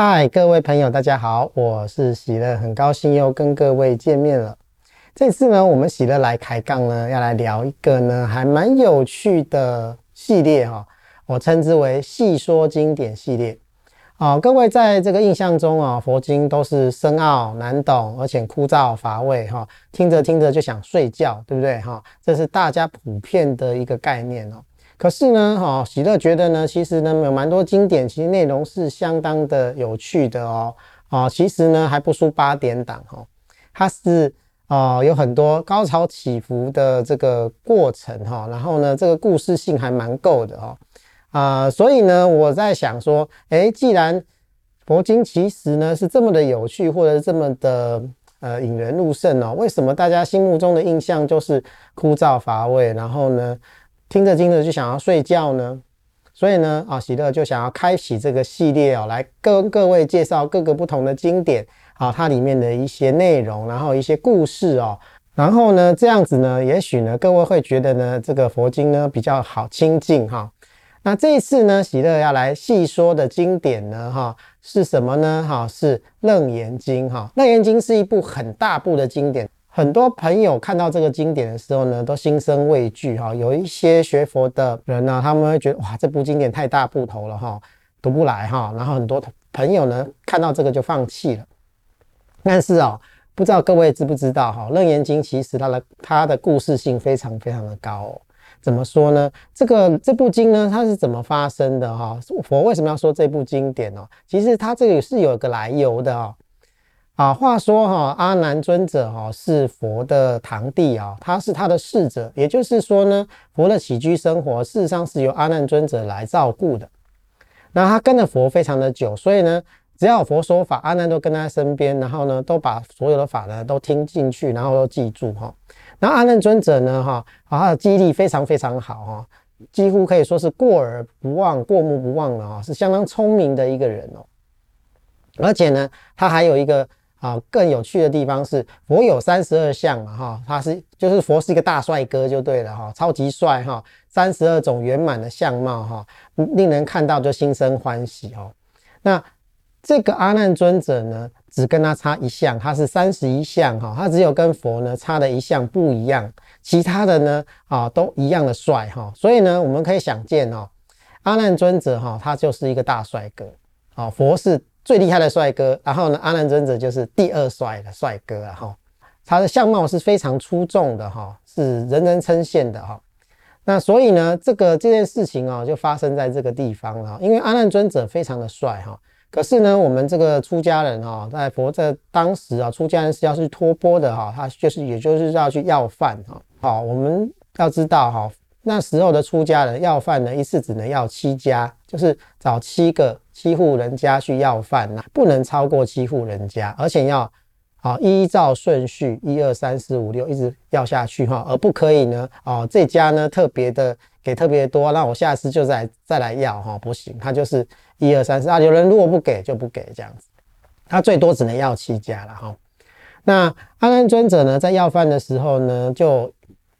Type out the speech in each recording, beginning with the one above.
嗨，各位朋友，大家好，我是喜乐，很高兴又跟各位见面了。这次呢，我们喜乐来开杠呢，要来聊一个呢，还蛮有趣的系列哈，我称之为细说经典系列。啊，各位在这个印象中啊，佛经都是深奥难懂，而且枯燥乏味哈，听着听着就想睡觉，对不对哈？这是大家普遍的一个概念哦。可是呢，哈，喜乐觉得呢，其实呢，有蛮多经典，其实内容是相当的有趣的哦，啊，其实呢，还不输八点档哈，它是啊，有很多高潮起伏的这个过程哈，然后呢，这个故事性还蛮够的哈，啊，所以呢，我在想说，诶，既然佛经其实呢是这么的有趣，或者是这么的呃引人入胜哦，为什么大家心目中的印象就是枯燥乏味，然后呢，听着听着就想要睡觉呢，所以呢，啊，喜乐就想要开启这个系列哦，来跟各位介绍各个不同的经典啊，它里面的一些内容，然后一些故事哦，然后呢，这样子呢，也许呢，各位会觉得呢，这个佛经呢比较好亲近哈。那这一次呢，喜乐要来细说的经典呢，哈，是什么呢？哈，是《楞严经》哈，《楞严经》是一部很大部的经典。很多朋友看到这个经典的时候呢，都心生畏惧哈。有一些学佛的人呢，他们会觉得哇，这部经典太大部头了哈，读不来哈。然后很多朋友呢，看到这个就放弃了。但是啊，不知道各位知不知道哈，《楞严经》其实它的它的故事性非常非常的高。怎么说呢？这个这部经呢，它是怎么发生的哈？佛为什么要说这部经典哦？其实它这里是有一个来由的哦。啊，话说哈，阿难尊者哈是佛的堂弟啊，他是他的侍者，也就是说呢，佛的起居生活事实上是由阿难尊者来照顾的。那他跟着佛非常的久，所以呢，只要佛说法，阿难都跟在身边，然后呢，都把所有的法呢都听进去，然后都记住哈。那阿难尊者呢，哈，他的记忆力非常非常好哈，几乎可以说是过耳不忘、过目不忘的啊，是相当聪明的一个人哦。而且呢，他还有一个。啊，更有趣的地方是佛有三十二相嘛，哈，他是就是佛是一个大帅哥就对了哈，超级帅哈，三十二种圆满的相貌哈，令人看到就心生欢喜哦。那这个阿难尊者呢，只跟他差一项，他是三十一相哈，他只有跟佛呢差的一项不一样，其他的呢啊都一样的帅哈，所以呢我们可以想见哦，阿难尊者哈，他就是一个大帅哥，啊，佛是。最厉害的帅哥，然后呢，阿难尊者就是第二帅的帅哥啊，哈，他的相貌是非常出众的哈，是人人称羡的哈。那所以呢，这个这件事情啊，就发生在这个地方了，因为阿难尊者非常的帅哈，可是呢，我们这个出家人哈，在佛在当时啊，出家人是要去托钵的哈，他就是也就是要去要饭哈。好，我们要知道哈，那时候的出家人要饭呢，一次只能要七家，就是找七个。七户人家去要饭呐，不能超过七户人家，而且要啊依照顺序一二三四五六一直要下去哈，而不可以呢哦这家呢特别的给特别多，那我下次就再再来要哈，不行，他就是一二三四啊，有人如果不给就不给这样子，他最多只能要七家了哈。那阿难尊者呢在要饭的时候呢就。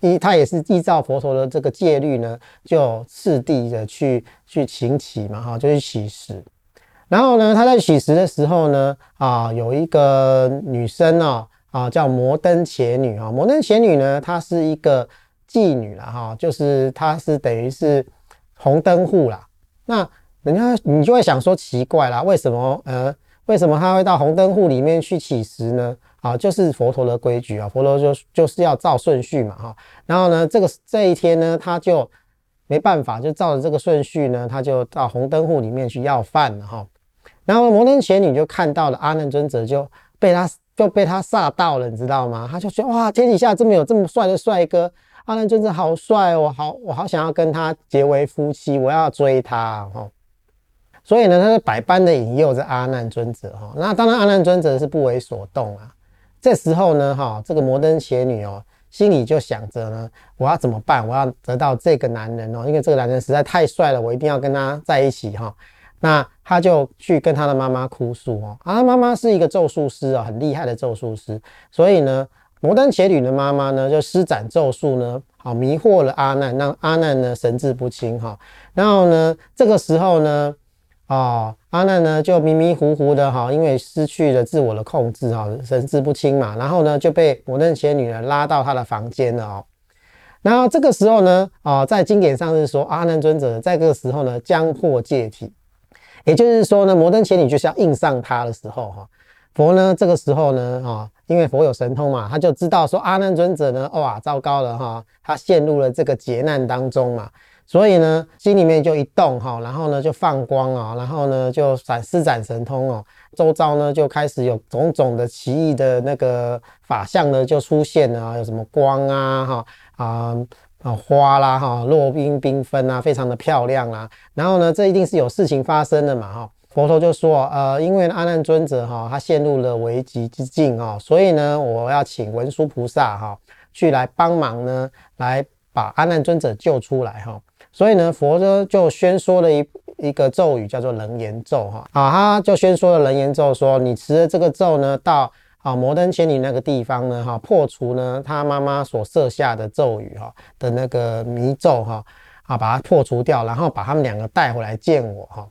依他也是依照佛陀的这个戒律呢，就次第的去去行乞嘛，哈，就去乞食。然后呢，他在乞食的时候呢，啊，有一个女生哦，啊，叫摩登伽女啊。摩登伽女呢，她是一个妓女啦，哈，就是她是等于是红灯户啦。那人家你就会想说奇怪啦，为什么呃，为什么她会到红灯户里面去乞食呢？啊，就是佛陀的规矩啊，佛陀就就是要照顺序嘛，哈。然后呢，这个这一天呢，他就没办法，就照着这个顺序呢，他就到红灯户里面去要饭了，哈。然后摩登伽女就看到了阿难尊者，就被他就被他煞到了，你知道吗？他就觉得哇，天底下这么有这么帅的帅哥，阿难尊者好帅哦，好我好想要跟他结为夫妻，我要追他，哈。所以呢，他是百般的引诱着阿难尊者，哈。那当然，阿难尊者是不为所动啊。这时候呢，哈，这个摩登伽女哦，心里就想着呢，我要怎么办？我要得到这个男人哦，因为这个男人实在太帅了，我一定要跟他在一起哈。那他就去跟他的妈妈哭诉哦，啊，妈妈是一个咒术师啊，很厉害的咒术师，所以呢，摩登伽女的妈妈呢，就施展咒术呢，好迷惑了阿难，让阿难呢神志不清哈。然后呢，这个时候呢。哦，阿难呢就迷迷糊糊的哈，因为失去了自我的控制哈，神志不清嘛，然后呢就被摩登伽女呢拉到他的房间了哦。然后这个时候呢，啊，在经典上是说阿难尊者在这个时候呢将破戒体，也就是说呢，摩登伽女就是要硬上他的时候哈，佛呢这个时候呢，啊，因为佛有神通嘛，他就知道说阿难尊者呢，哇，糟糕了哈，他陷入了这个劫难当中嘛。所以呢，心里面就一动哈，然后呢就放光啊，然后呢就展施展神通哦，周遭呢就开始有种种的奇异的那个法相呢就出现了，有什么光啊哈啊啊花啦哈，落英缤纷啊，非常的漂亮啊。然后呢，这一定是有事情发生的嘛哈。佛陀就说，呃，因为阿难尊者哈，他陷入了危急之境啊，所以呢，我要请文殊菩萨哈去来帮忙呢，来把阿难尊者救出来哈。所以呢，佛呢就宣说了一一个咒语，叫做楞严咒哈啊，他就宣说了楞严咒，说你持了这个咒呢，到啊摩登伽女那个地方呢哈，破除呢他妈妈所设下的咒语哈的那个迷咒哈啊，把它破除掉，然后把他们两个带回来见我哈。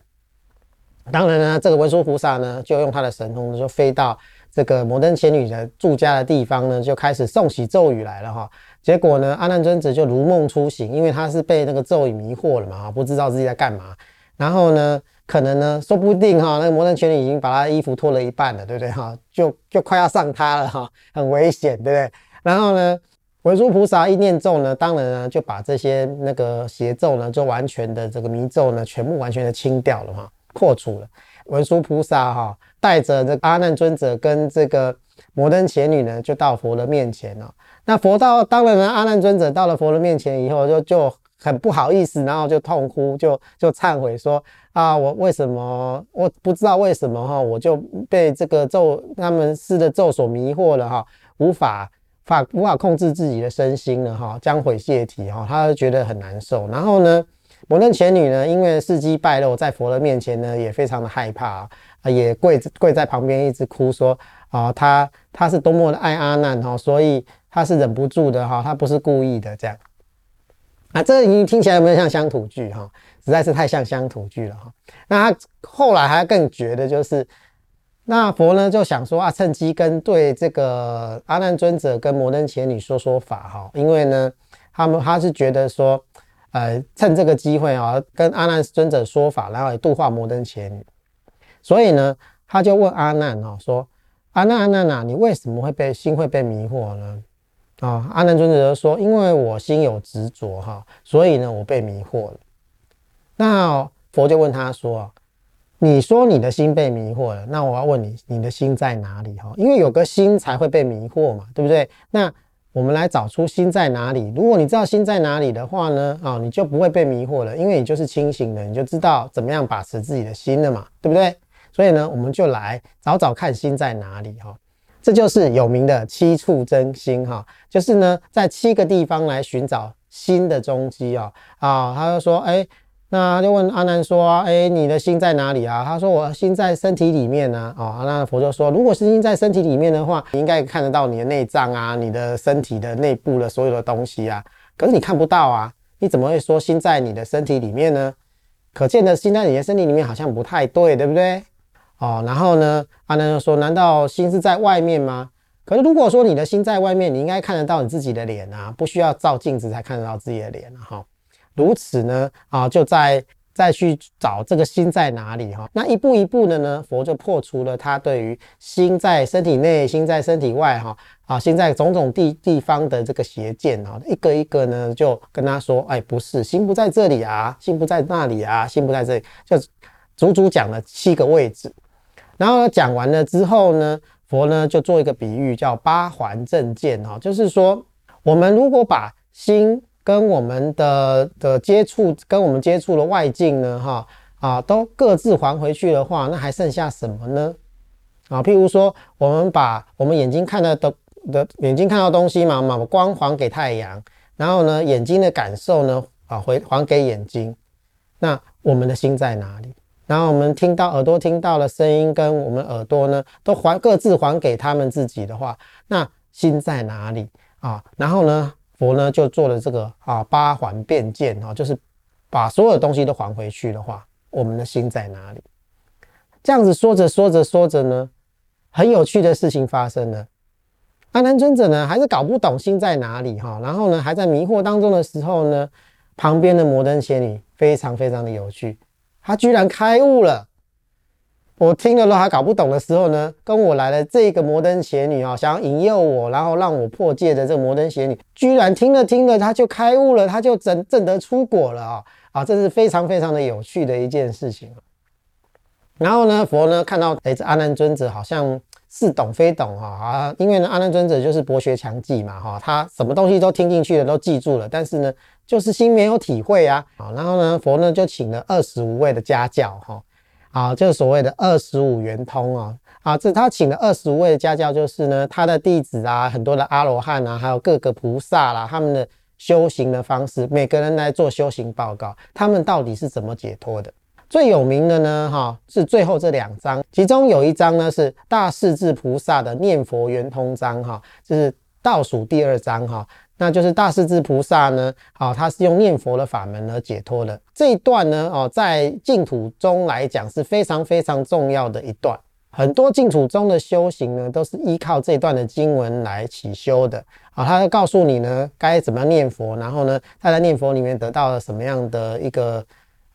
当然呢，这个文殊菩萨呢就用他的神通就飞到这个摩登伽女的住家的地方呢，就开始诵起咒语来了哈。结果呢，阿难尊者就如梦初醒，因为他是被那个咒语迷惑了嘛，不知道自己在干嘛。然后呢，可能呢，说不定哈，那个摩登伽女已经把他衣服脱了一半了，对不对哈？就就快要上他了哈，很危险，对不对？然后呢，文殊菩萨一念咒呢，当然呢，就把这些那个邪咒呢，就完全的这个迷咒呢，全部完全的清掉了哈，破除了。文殊菩萨哈，带着这个阿难尊者跟这个摩登伽女呢，就到佛的面前了。那佛到当然呢，阿难尊者到了佛的面前以后，就就很不好意思，然后就痛哭，就就忏悔说啊，我为什么我不知道为什么哈，我就被这个咒他们施的咒所迷惑了哈，无法法无法控制自己的身心了哈，将毁戒体哈，他就觉得很难受。然后呢，摩登伽女呢，因为事迹败露在佛的面前呢，也非常的害怕，啊也跪跪在旁边一直哭说啊，他他是多么的爱阿难哈，所以。他是忍不住的哈，他不是故意的这样。啊，这个你听起来有没有像乡土剧哈？实在是太像乡土剧了哈。那他后来还更绝的就是，那佛呢就想说啊，趁机跟对这个阿难尊者跟摩登伽女说说法哈，因为呢，他们他是觉得说，呃，趁这个机会啊，跟阿难尊者说法，然后也度化摩登伽女。所以呢，他就问阿难哦说，阿难阿难呐，你为什么会被心会被迷惑呢？啊、哦，阿难尊者说：“因为我心有执着哈，所以呢，我被迷惑了。”那佛就问他说：“你说你的心被迷惑了，那我要问你，你的心在哪里？哈，因为有个心才会被迷惑嘛，对不对？那我们来找出心在哪里。如果你知道心在哪里的话呢，啊、你就不会被迷惑了，因为你就是清醒的，你就知道怎么样把持自己的心了嘛，对不对？所以呢，我们就来找找看心在哪里哈。”这就是有名的七处真心哈，就是呢，在七个地方来寻找心的踪迹啊啊，他就说，哎，那就问阿难说，哎，你的心在哪里啊？他说，我心在身体里面呢。哦，那佛就说，如果是心在身体里面的话，你应该看得到你的内脏啊，你的身体的内部的所有的东西啊。可是你看不到啊，你怎么会说心在你的身体里面呢？可见的心在你的身体里面好像不太对，对不对？哦，然后呢，阿难说：“难道心是在外面吗？可是如果说你的心在外面，你应该看得到你自己的脸啊，不需要照镜子才看得到自己的脸啊。哈，如此呢，啊，就再再去找这个心在哪里哈。那一步一步的呢，佛就破除了他对于心在身体内、心在身体外哈啊，心在种种地地方的这个邪见啊，一个一个呢，就跟他说：哎，不是，心不在这里啊，心不在那里啊，心不在这里，就足足讲了七个位置。”然后呢，讲完了之后呢，佛呢就做一个比喻，叫八环正见哈，就是说，我们如果把心跟我们的的接触，跟我们接触的外境呢，哈啊，都各自还回去的话，那还剩下什么呢？啊，譬如说，我们把我们眼睛看到的的眼睛看到东西嘛，把光还给太阳，然后呢，眼睛的感受呢，啊，回还给眼睛，那我们的心在哪里？然后我们听到耳朵听到的声音，跟我们耳朵呢，都还各自还给他们自己的话，那心在哪里啊？然后呢，佛呢就做了这个啊八环遍见啊，就是把所有东西都还回去的话，我们的心在哪里？这样子说着说着说着呢，很有趣的事情发生了。阿难尊者呢，还是搞不懂心在哪里哈，然后呢，还在迷惑当中的时候呢，旁边的摩登伽女非常非常的有趣，他居然开悟了。我听了都还搞不懂的时候呢，跟我来了这个摩登邪女啊，想要引诱我，然后让我破戒的这个摩登邪女，居然听了听了，她就开悟了，她就真正得出果了啊！啊，这是非常非常的有趣的一件事情。然后呢，佛呢看到哎，这阿难尊者好像似懂非懂哈啊，因为呢，阿难尊者就是博学强记嘛哈，他什么东西都听进去了，都记住了，但是呢，就是心没有体会啊。好，然后呢，佛呢就请了二十五位的家教哈。啊，就所谓的二十五圆通啊，啊，这他请了二十五位的家教，就是呢，他的弟子啊，很多的阿罗汉啊，还有各个菩萨啦，他们的修行的方式，每个人来做修行报告，他们到底是怎么解脱的？最有名的呢，哈，是最后这两章，其中有一章呢是大势至菩萨的念佛圆通章，哈，就是倒数第二章，哈。那就是大势至菩萨呢，好，他是用念佛的法门而解脱的这一段呢，哦，在净土中来讲是非常非常重要的一段。很多净土中的修行呢，都是依靠这段的经文来起修的。啊，他会告诉你呢，该怎么样念佛，然后呢，他在念佛里面得到了什么样的一个。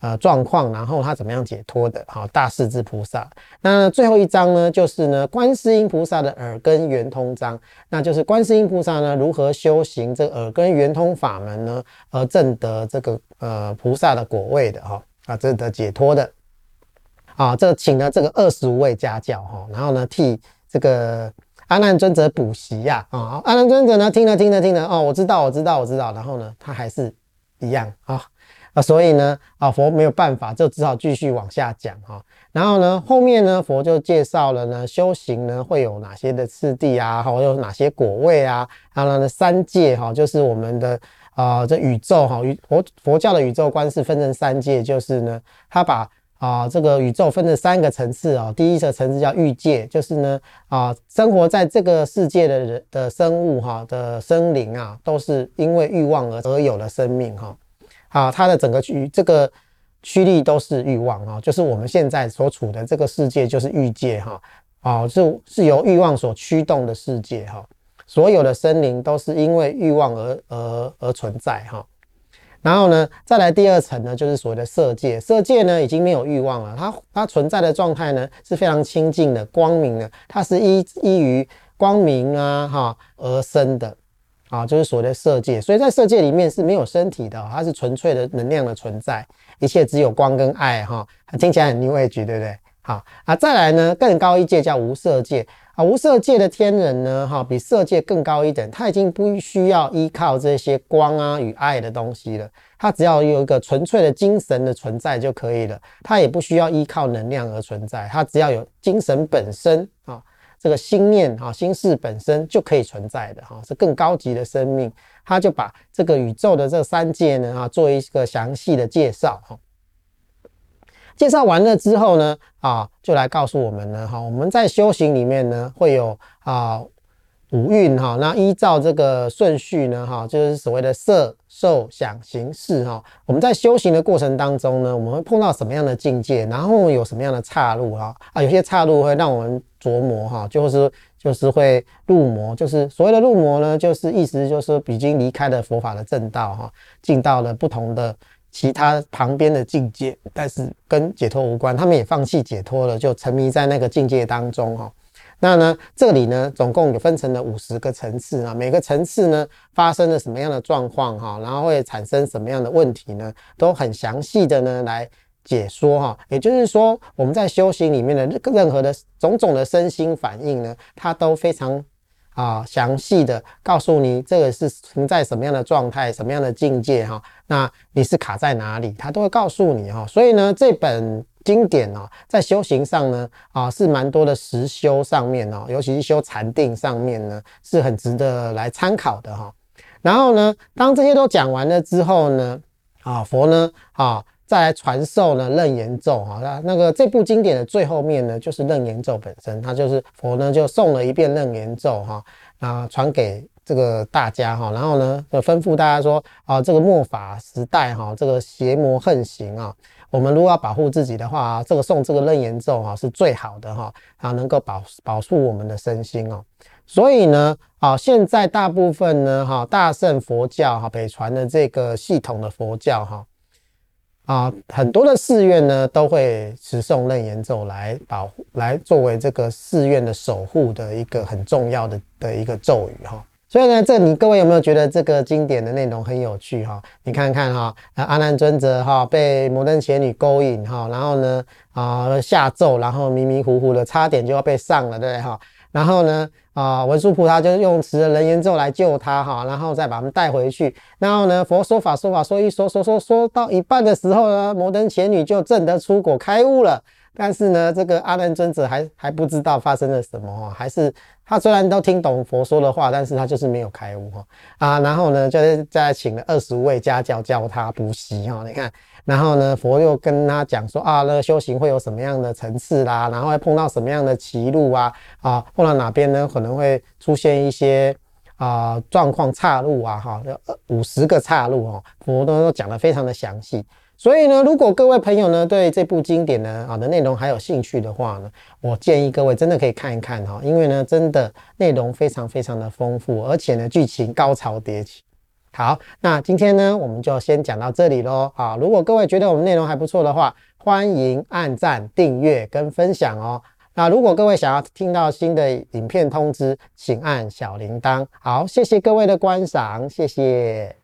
呃，状况，然后他怎么样解脱的？好，大势至菩萨。那最后一章呢，就是呢，观世音菩萨的耳根圆通章，那就是观世音菩萨呢如何修行这耳根圆通法门呢，而证得这个呃菩萨的果位的哈啊，证得解脱的。啊，这请了这个二十五位家教哈，然后呢替这个阿难尊者补习呀啊，阿难尊者呢听了听了听了哦，我知道我知道我知道，然后呢他还是一样啊。啊，所以呢，啊，佛没有办法，就只好继续往下讲哈。然后呢，后面呢，佛就介绍了呢，修行呢会有哪些的次第啊，或有哪些果位啊，然后呢，三界哈，就是我们的啊，这宇宙哈，宇佛佛教的宇宙观是分成三界，就是呢，他把啊这个宇宙分成三个层次啊，第一个层次叫欲界，就是呢啊，生活在这个世界的人的生物哈的生灵啊，都是因为欲望而而有了生命哈。啊，它的整个区这个趋力都是欲望啊，就是我们现在所处的这个世界就是欲界哈，啊，是是由欲望所驱动的世界哈，所有的生灵都是因为欲望而而而存在哈。然后呢，再来第二层呢，就是所谓的色界，色界呢已经没有欲望了，它它存在的状态呢是非常清净的、光明的，它是依依于光明啊哈而生的。啊，就是所谓的色界，所以在色界里面是没有身体的，它是纯粹的能量的存在，一切只有光跟爱哈，听起来很 New Age，对不对？好啊，再来呢，更高一界叫无色界啊，无色界的天人呢，哈，比色界更高一等，他已经不需要依靠这些光啊与爱的东西了，他只要有一个纯粹的精神的存在就可以了，他也不需要依靠能量而存在，他只要有精神本身啊。这个心念啊，心事本身就可以存在的哈，是更高级的生命。他就把这个宇宙的这三界呢啊，做一个详细的介绍哈。介绍完了之后呢啊，就来告诉我们呢哈，我们在修行里面呢会有啊。五蕴哈，那依照这个顺序呢哈，就是所谓的色、受、想、行、识哈。我们在修行的过程当中呢，我们会碰到什么样的境界，然后有什么样的岔路哈啊，有些岔路会让我们琢磨哈，就是就是会入魔，就是所谓的入魔呢，就是意思就是已经离开了佛法的正道哈，进到了不同的其他旁边的境界，但是跟解脱无关，他们也放弃解脱了，就沉迷在那个境界当中哈。那呢，这里呢，总共有分成了五十个层次啊，每个层次呢发生了什么样的状况哈，然后会产生什么样的问题呢，都很详细的呢来解说哈。也就是说，我们在修行里面的任何的种种的身心反应呢，它都非常啊详细的告诉你这个是存在什么样的状态、什么样的境界哈。那你是卡在哪里，它都会告诉你哈。所以呢，这本。经典哦，在修行上呢，啊是蛮多的实修上面哦，尤其是修禅定上面呢，是很值得来参考的哈。然后呢，当这些都讲完了之后呢，啊佛呢，啊再来传授呢楞严咒哈。那那个这部经典的最后面呢，就是楞严咒本身，它就是佛呢就诵了一遍楞严咒哈，啊传给这个大家哈。然后呢，就吩咐大家说啊，这个末法时代哈，这个邪魔横行啊。我们如果要保护自己的话，这个诵这个楞严咒哈是最好的哈，啊，能够保保护我们的身心哦。所以呢，啊，现在大部分呢，哈，大乘佛教哈，北传的这个系统的佛教哈，啊，很多的寺院呢都会持诵楞严咒来保护，来作为这个寺院的守护的一个很重要的的一个咒语哈。所以呢，这你各位有没有觉得这个经典的内容很有趣哈？你看看哈，阿难尊者哈被摩登伽女勾引哈，然后呢啊下咒，然后迷迷糊糊的，差点就要被上了，对不对哈？然后呢啊文殊菩萨就用持了人言咒来救他哈，然后再把他们带回去。然后呢佛说法说法说一说说说说到一半的时候呢，摩登伽女就证得出果开悟了。但是呢，这个阿难尊者还还不知道发生了什么哈，还是他虽然都听懂佛说的话，但是他就是没有开悟哈啊。然后呢，就是在请了二十位家教教他补习哈。你看，然后呢，佛又跟他讲说啊，那修行会有什么样的层次啦，然后会碰到什么样的歧路啊啊，碰到哪边呢可能会出现一些啊状况岔路啊哈，五十个岔路哦，佛都都讲得非常的详细。所以呢，如果各位朋友呢对这部经典呢啊的内容还有兴趣的话呢，我建议各位真的可以看一看哈，因为呢真的内容非常非常的丰富，而且呢剧情高潮迭起。好，那今天呢我们就先讲到这里喽啊！如果各位觉得我们内容还不错的话，欢迎按赞、订阅跟分享哦。那如果各位想要听到新的影片通知，请按小铃铛。好，谢谢各位的观赏，谢谢。